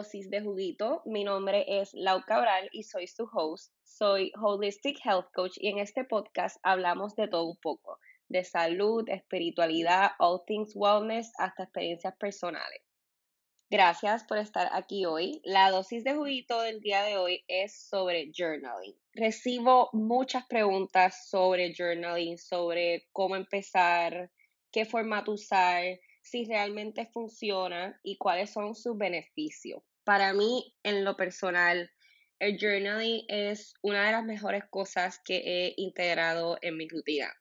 Dosis de Juguito. Mi nombre es Lau Cabral y soy su host. Soy Holistic Health Coach y en este podcast hablamos de todo un poco, de salud, espiritualidad, all things wellness, hasta experiencias personales. Gracias por estar aquí hoy. La dosis de juguito del día de hoy es sobre journaling. Recibo muchas preguntas sobre journaling, sobre cómo empezar, qué formato usar, si realmente funciona y cuáles son sus beneficios. Para mí, en lo personal, el journaling es una de las mejores cosas que he integrado en mi rutina.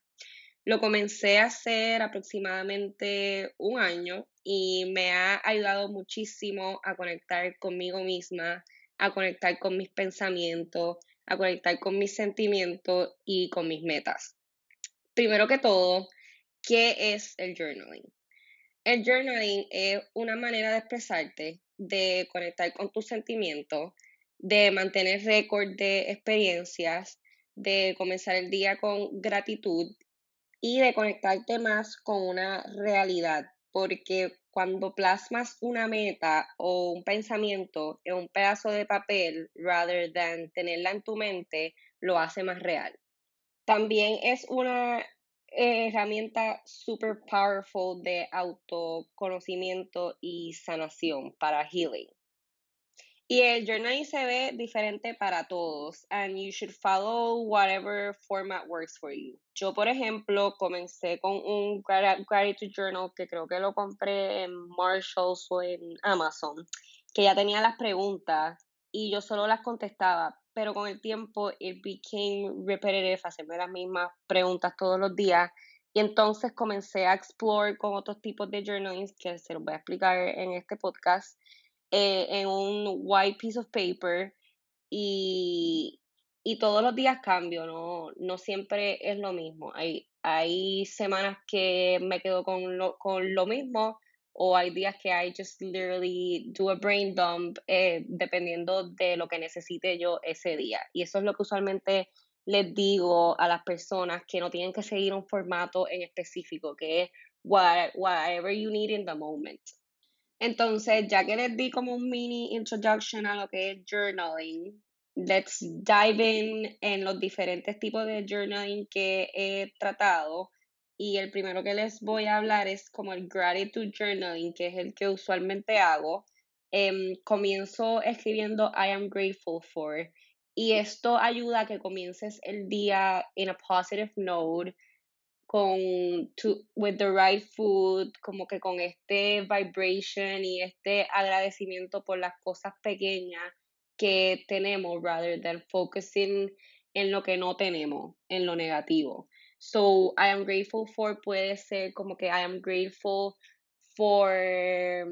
Lo comencé a hacer aproximadamente un año y me ha ayudado muchísimo a conectar conmigo misma, a conectar con mis pensamientos, a conectar con mis sentimientos y con mis metas. Primero que todo, ¿qué es el journaling? El journaling es una manera de expresarte, de conectar con tus sentimientos, de mantener récord de experiencias, de comenzar el día con gratitud y de conectarte más con una realidad, porque cuando plasmas una meta o un pensamiento en un pedazo de papel, rather than tenerla en tu mente, lo hace más real. También es una herramienta super powerful de autoconocimiento y sanación para healing. Y el journaling se ve diferente para todos, and you should follow whatever format works for you. Yo, por ejemplo, comencé con un gratitude journal que creo que lo compré en Marshalls o en Amazon, que ya tenía las preguntas y yo solo las contestaba, pero con el tiempo it became repetitive, hacerme las mismas preguntas todos los días. Y entonces comencé a explorar con otros tipos de journaling que se los voy a explicar en este podcast, eh, en un white piece of paper. Y, y todos los días cambio, no, no siempre es lo mismo. Hay, hay semanas que me quedo con lo, con lo mismo o hay días que I just literally do a brain dump eh, dependiendo de lo que necesite yo ese día. Y eso es lo que usualmente les digo a las personas que no tienen que seguir un formato en específico, que es whatever you need in the moment. Entonces, ya que les di como un mini introduction a lo que es journaling, let's dive in en los diferentes tipos de journaling que he tratado y el primero que les voy a hablar es como el gratitude journaling, que es el que usualmente hago. Em, comienzo escribiendo I am grateful for y esto ayuda a que comiences el día in a positive note con with the right food, como que con este vibration y este agradecimiento por las cosas pequeñas que tenemos rather than focusing en lo que no tenemos, en lo negativo. So, I am grateful for puede ser como que I am grateful for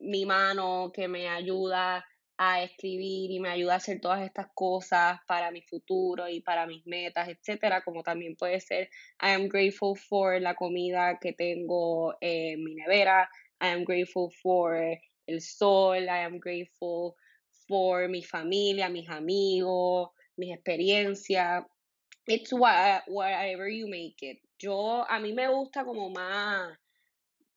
mi mano que me ayuda a escribir y me ayuda a hacer todas estas cosas para mi futuro y para mis metas, etcétera, como también puede ser I am grateful for la comida que tengo en mi nevera, I am grateful for el sol, I am grateful for mi familia, mis amigos, mis experiencias, It's what, whatever you make it. Yo, a mí me gusta como más,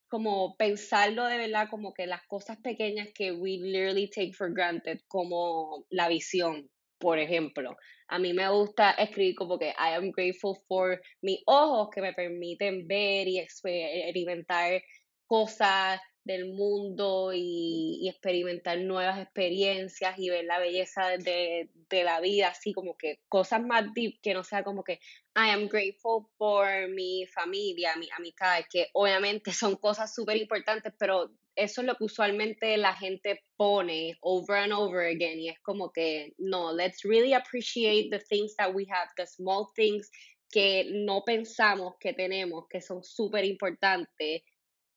como pensarlo de verdad, como que las cosas pequeñas que we literally take for granted, como la visión, por ejemplo. A mí me gusta escribir como que I am grateful for mis ojos que me permiten ver y experimentar cosas del mundo y, experimentar nuevas experiencias y ver la belleza de, la vida, así como que cosas más deep que no sea como que I am grateful for mi familia, mi amistad, que obviamente son cosas súper importantes, pero eso es lo que usualmente la gente pone over and over again y es como que no, let's really appreciate the things that we have, the small things que no pensamos que tenemos, que son súper importantes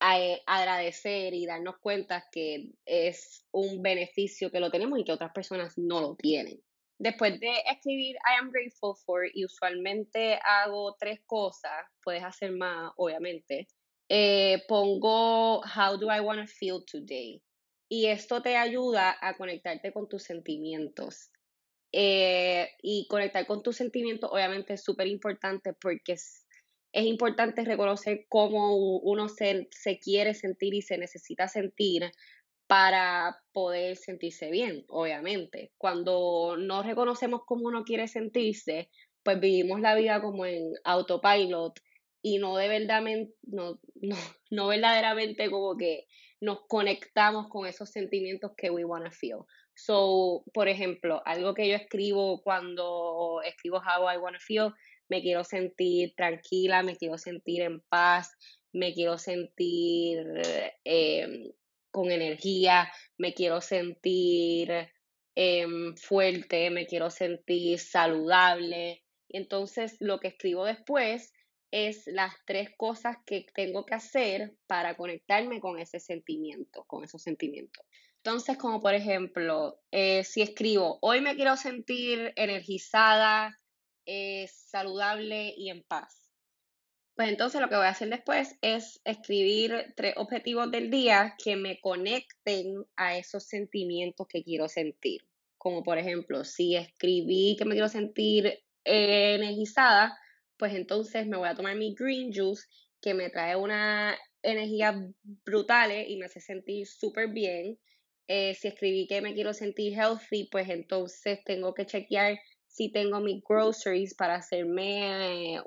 a eh, agradecer y darnos cuenta que es un beneficio que lo tenemos y que otras personas no lo tienen. Después de escribir I am grateful for y usualmente hago tres cosas, puedes hacer más obviamente, eh, pongo how do I want to feel today y esto te ayuda a conectarte con tus sentimientos. Eh, y conectar con tus sentimientos obviamente es súper importante porque es, importante reconocer cómo uno se, se, quiere sentir y se necesita sentir para poder sentirse bien, obviamente. Cuando no reconocemos cómo uno quiere sentirse, pues vivimos la vida como en autopilot y no de no, no, no verdaderamente como que nos conectamos con esos sentimientos que we want to feel. So, por ejemplo, algo que yo escribo cuando escribo How I Wanna Feel, me quiero sentir tranquila, me quiero sentir en paz, me quiero sentir em, con energía, me quiero sentir em, fuerte, me quiero sentir saludable. Entonces, lo que escribo después es las tres cosas que tengo que hacer para conectarme con ese sentimiento, con esos sentimientos. Entonces, como por ejemplo, eh, si escribo, hoy me quiero sentir energizada, eh, saludable y en paz. Pues entonces lo que voy a hacer después es escribir tres objetivos del día que me conecten a esos sentimientos que quiero sentir. Como por ejemplo, si escribí que me quiero sentir energizada, pues entonces me voy a tomar mi green juice que me trae una energía brutal y me hace sentir súper bien. Eh, si escribí que me quiero sentir healthy, pues entonces tengo que chequear si tengo mis groceries para hacerme eh,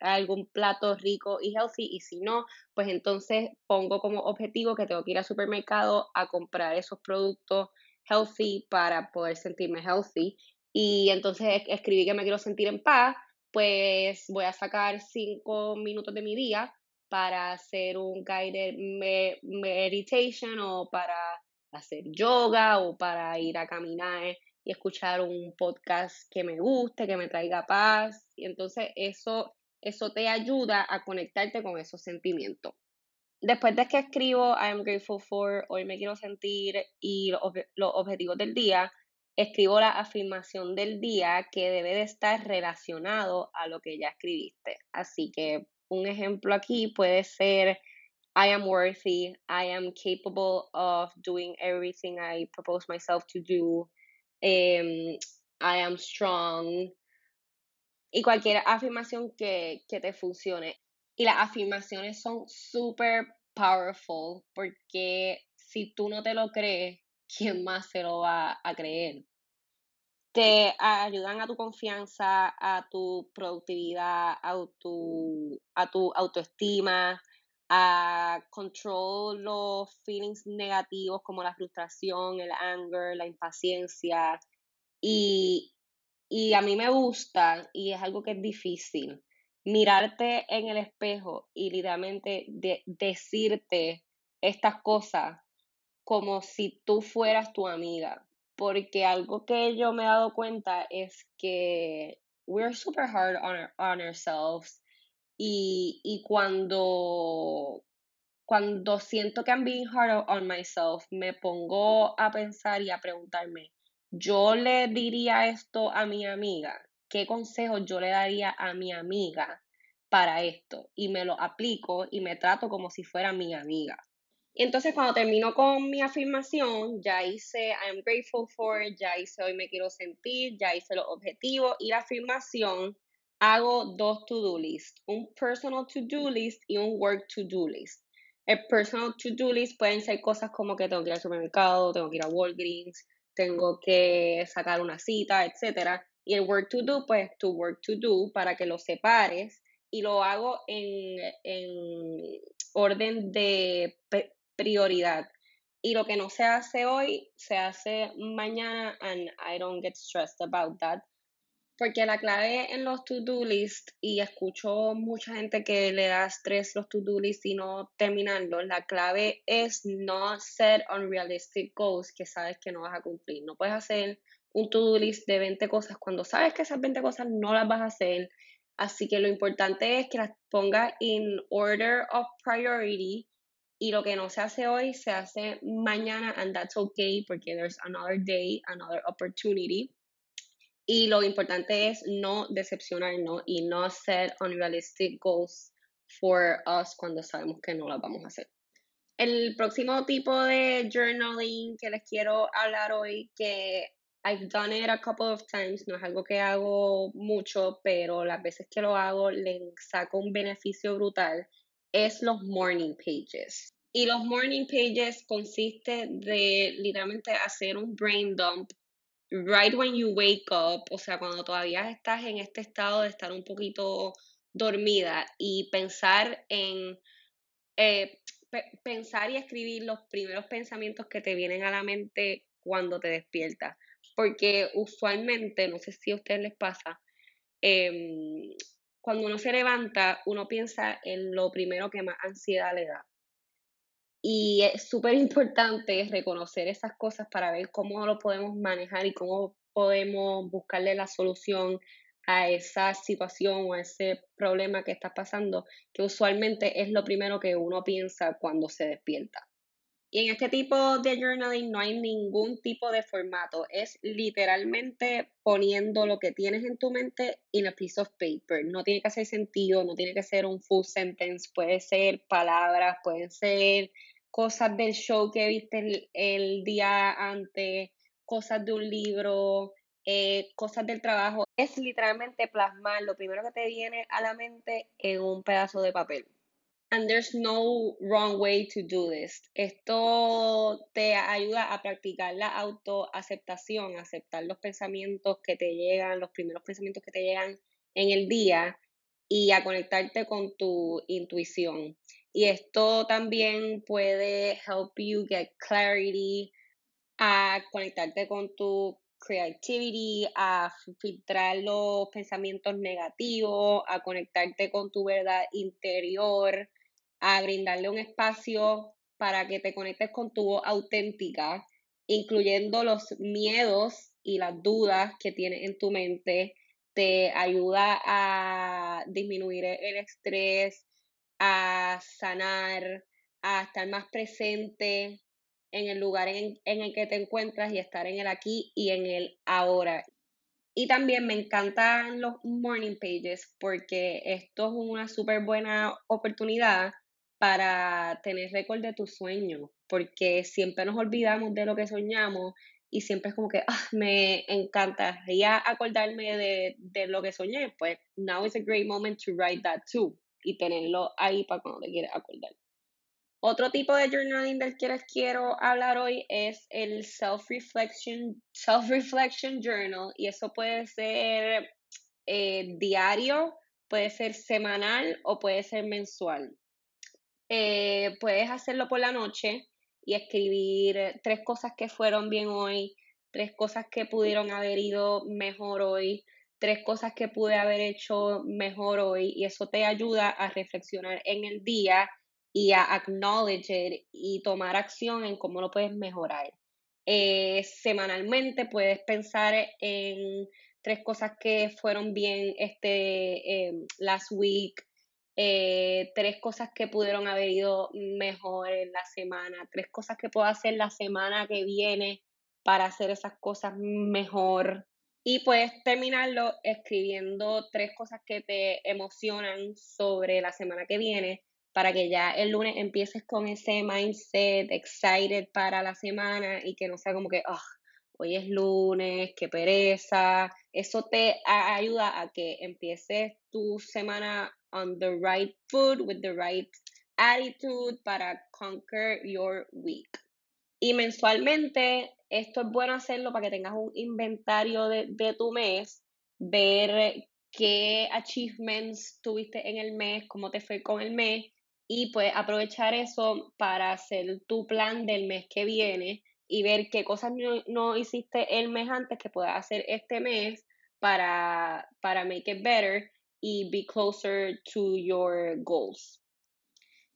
algún plato rico y healthy y si no, pues entonces pongo como objetivo que tengo que ir al supermercado a comprar esos productos healthy para poder sentirme healthy. Y entonces escribí que me quiero sentir en paz, pues voy a sacar cinco minutos de mi día para hacer un guided meditation o para hacer yoga o para ir a caminar y escuchar un podcast que me guste, que me traiga paz. Y entonces eso, eso te ayuda a conectarte con esos sentimientos. Después de que escribo I am grateful for, hoy me quiero sentir y los objetivos del día, escribo la afirmación del día que debe de estar relacionado a lo que ya escribiste. Así que un ejemplo aquí puede ser I am worthy, I am capable of doing everything I propose myself to do, um, I am strong y cualquier afirmación que, que te funcione. Y las afirmaciones son súper powerful porque si tú no te lo crees, ¿quién más se lo va a creer? Te ayudan a tu confianza, a tu productividad, a tu, a tu autoestima, a control los feelings negativos como la frustración, el anger, la impaciencia. Y, y a mí me gusta, y es algo que es difícil, mirarte en el espejo y literalmente decirte estas cosas como si tú fueras tu amiga. Porque algo que yo me he dado cuenta es que we're super hard on, on ourselves. Y, cuando, cuando siento que I'm being hard on myself, me pongo a pensar y a preguntarme, ¿yo le diría esto a mi amiga? ¿Qué consejo yo le daría a mi amiga para esto? Y me lo aplico y me trato como si fuera mi amiga. Y entonces cuando termino con mi afirmación, ya hice I am grateful for, ya hice hoy me quiero sentir, ya hice los objetivos y la afirmación, hago dos to-do list, un personal to-do list y un work to-do list. El personal to-do list pueden ser cosas como que tengo que ir al supermercado, tengo que ir a Walgreens, tengo que sacar una cita, etc. Y el work to-do, pues tu work to-do para que lo separes y lo hago en, en orden de prioridad. Y lo que no se hace hoy, se hace mañana and I don't get stressed about that. Porque la clave en los to-do list, y escucho mucha gente que le da estrés los to-do list y no terminarlos, la clave es no ser unrealistic goals que sabes que no vas a cumplir. No puedes hacer un to-do list de 20 cosas cuando sabes que esas 20 cosas no las vas a hacer. Así que lo importante es que las pongas in order of priority y lo que no se hace hoy se hace mañana and that's okay porque there's another day, another opportunity. Y lo importante es no decepcionarnos y no set unrealistic goals for us cuando sabemos que no las vamos a hacer. El próximo tipo de journaling que les quiero hablar hoy, que I've done it a couple of times, no es algo que hago mucho, pero las veces que lo hago le saco un beneficio brutal, es los morning pages. Y los morning pages consiste de literalmente hacer un brain dump right when you wake up, o sea, cuando todavía estás en este estado de estar un poquito dormida y pensar en eh, pensar y escribir los primeros pensamientos que te vienen a la mente cuando te despiertas. Porque usualmente, no sé si a ustedes les pasa, em, cuando uno se levanta, uno piensa en lo primero que más ansiedad le da. Y es súper importante reconocer esas cosas para ver cómo lo podemos manejar y cómo podemos buscarle la solución a esa situación o a ese problema que estás pasando, que usualmente es lo primero que uno piensa cuando se despierta. Y en este tipo de journaling no hay ningún tipo de formato, es literalmente poniendo lo que tienes en tu mente en a piece of paper. No tiene que hacer sentido, no tiene que ser un full sentence, puede ser palabras, pueden ser cosas del show que viste el, día antes, cosas de un libro, eh, cosas del trabajo, es literalmente plasmar lo primero que te viene a la mente en un pedazo de papel. And there's no wrong way to do this. Esto te ayuda a practicar la autoaceptación, aceptar los pensamientos que te llegan, los primeros pensamientos que te llegan en el día y a conectarte con tu intuición. Y esto también puede help you get clarity, a conectarte con tu creativity, a filtrar los pensamientos negativos, a conectarte con tu verdad interior, a brindarle un espacio para que te conectes con tu voz auténtica, incluyendo los miedos y las dudas que tienes en tu mente. Te ayuda a disminuir el estrés, a sanar, a estar más presente, en el lugar en, el que te encuentras y estar en el aquí y en el ahora. Y también me encantan los morning pages porque esto es una súper buena oportunidad para tener récord de tus sueños, porque siempre nos olvidamos de lo que soñamos y siempre es como que ah, me encantaría acordarme de, de lo que soñé, pues now is a great moment to write that too y tenerlo ahí para cuando te quieras acordar. Otro tipo de journaling del que les quiero hablar hoy es el self-reflection self -reflection journal y eso puede ser eh, diario, puede ser semanal o puede ser mensual. Eh, puedes hacerlo por la noche y escribir tres cosas que fueron bien hoy, tres cosas que pudieron haber ido mejor hoy, tres cosas que pude haber hecho mejor hoy y eso te ayuda a reflexionar en el día y a acknowledge y tomar acción en cómo lo puedes mejorar. Eh, semanalmente puedes pensar en tres cosas que fueron bien este em, last week, eh, tres cosas que pudieron haber ido mejor en la semana, tres cosas que puedo hacer la semana que viene para hacer esas cosas mejor. Y puedes terminarlo escribiendo tres cosas que te emocionan sobre la semana que viene para que ya el lunes empieces con ese mindset excited para la semana y que no sea como que, oh, hoy es lunes, qué pereza. Eso te ayuda a que empieces tu semana on the right foot, with the right attitude para conquer your week. Y mensualmente, esto es bueno hacerlo para que tengas un inventario de, de tu mes, ver qué achievements tuviste en el mes, cómo te fue con el mes y pues aprovechar eso para hacer tu plan del mes que viene y ver qué cosas no, hiciste el mes antes que puedas hacer este mes para, para make it better y be closer to your goals.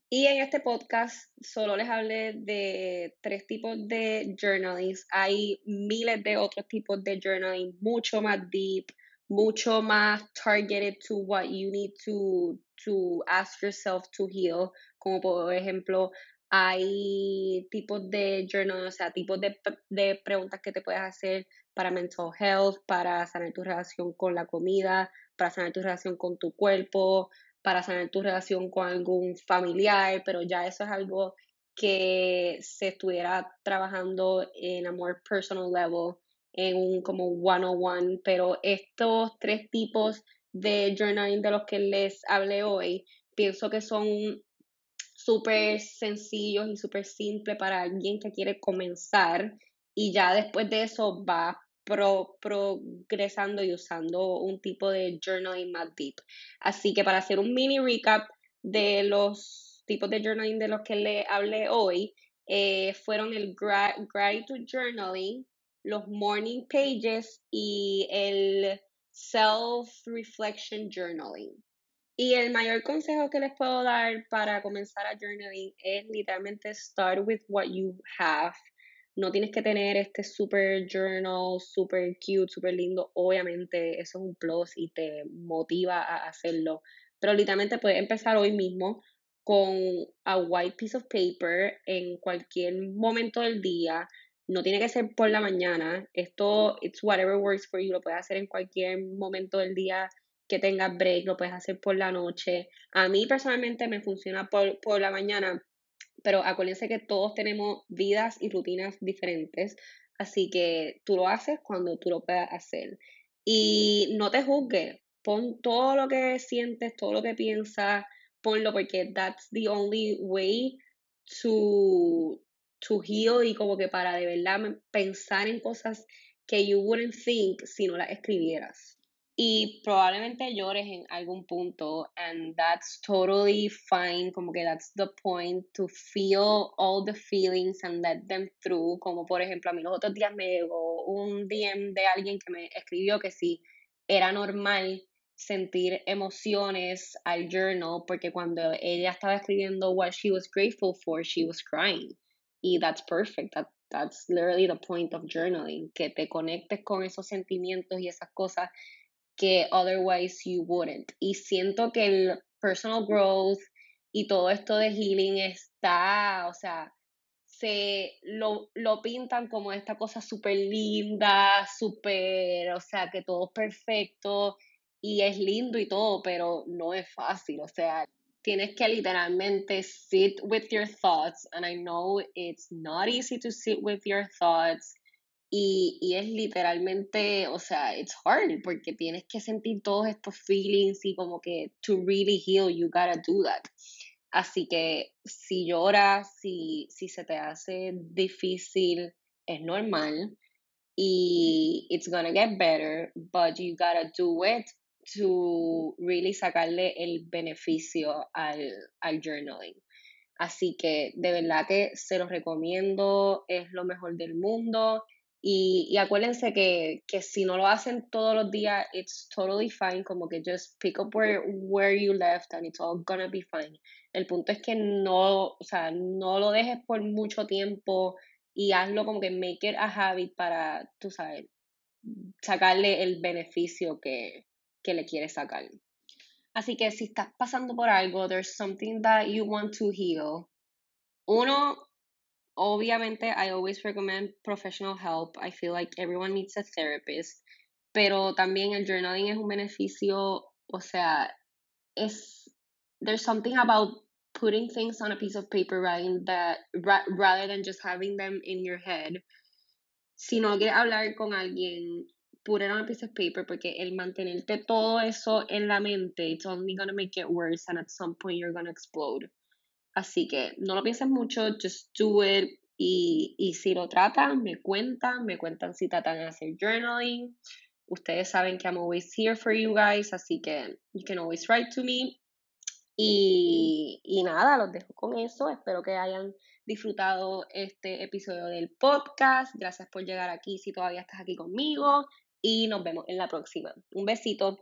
Y en este podcast solo les hablé de tres tipos de journaling. Hay miles de otros tipos de journaling, mucho más deep, mucho más targeted to what you need to, to ask yourself to heal, como por ejemplo hay tipos de journal, o sea, tipos de, de preguntas que te puedes hacer para mental health, para sanar tu relación con la comida, para sanar tu relación con tu cuerpo, para sanar tu relación con algún familiar, pero ya eso es algo que se estuviera trabajando en a more personal level en un como one-on-one, pero estos tres tipos de journaling de los que les hablé hoy, pienso que son súper sencillos y súper simples para alguien que quiere comenzar y ya después de eso va pro, progresando y usando un tipo de journaling más deep. Así que para hacer un mini recap de los tipos de journaling de los que le hablé hoy, eh, fueron el gratitude journaling, los morning pages y el self-reflection journaling. Y el mayor consejo que les puedo dar para comenzar a journaling es literalmente start with what you have. No tienes que tener este super journal, super cute, super lindo. Obviamente eso es un plus y te motiva a hacerlo. Pero literalmente puedes empezar hoy mismo con a white piece of paper en cualquier momento del día. No tiene que ser por la mañana. Esto, it's whatever works for you. Lo puedes hacer en cualquier momento del día que tengas break. Lo puedes hacer por la noche. A mí personalmente me funciona por, por la mañana. Pero acuérdense que todos tenemos vidas y rutinas diferentes. Así que tú lo haces cuando tú lo puedas hacer. Y no te juzgues. Pon todo lo que sientes, todo lo que piensas ponlo porque that's the only way to, to heal y como que para de verdad pensar en cosas que you wouldn't think si no las escribieras. Y probablemente llores en algún punto, and that's totally fine, como que that's the point to feel all the feelings and let them through. Como por ejemplo, a mí los otros días me llegó un DM de alguien que me escribió que si era normal sentir emociones al journal porque cuando ella estaba escribiendo what she was grateful for, she was crying. Y that's perfect. That, that's literally the point of journaling, que te conectes con esos sentimientos y esas cosas que otherwise you wouldn't. Y siento que el personal growth y todo esto de healing está, o sea, se lo, lo pintan como esta cosa súper linda, súper, o sea, que todo es perfecto y es lindo y todo, pero no es fácil, o sea, tienes que literalmente sit with your thoughts, and I know it's not easy to sit with your thoughts, y, y, es literalmente, o sea, it's hard porque tienes que sentir todos estos feelings y como que to really heal, you gotta do that. Así que si lloras, si, si se te hace difícil, es normal y it's gonna get better, but you gotta do it to really sacarle el beneficio al, al journaling. Así que de verdad que se los recomiendo, es lo mejor del mundo. Y, y acuérdense que, que, si no lo hacen todos los días, it's totally fine, como que just pick up where, where you left and it's all gonna be fine. El punto es que no, o sea, no lo dejes por mucho tiempo y hazlo como que make it a habit para, tú sabes, sacarle el beneficio que, que le quieres sacar. Así que si estás pasando por algo, there's something that you want to heal. Uno, obviamente, I always recommend professional help. I feel like everyone needs a therapist. Pero también el journaling es un beneficio, o sea, es, there's something about putting things on a piece of paper writing that rather than just having them in your head. Si no quieres hablar con alguien put it on a piece of paper porque el mantenerte todo eso en la mente, it's only gonna make it worse and at some point you're gonna explode. Así que no lo pienses mucho, just do it. Y, y si lo tratan, me cuentan, me cuentan si tratan de hacer journaling. Ustedes saben que I'm always here for you guys, así que you can always write to me. Y, y nada, los dejo con eso. Espero que hayan disfrutado este episodio del podcast. Gracias por llegar aquí si todavía estás aquí conmigo y nos vemos en la próxima. Un besito.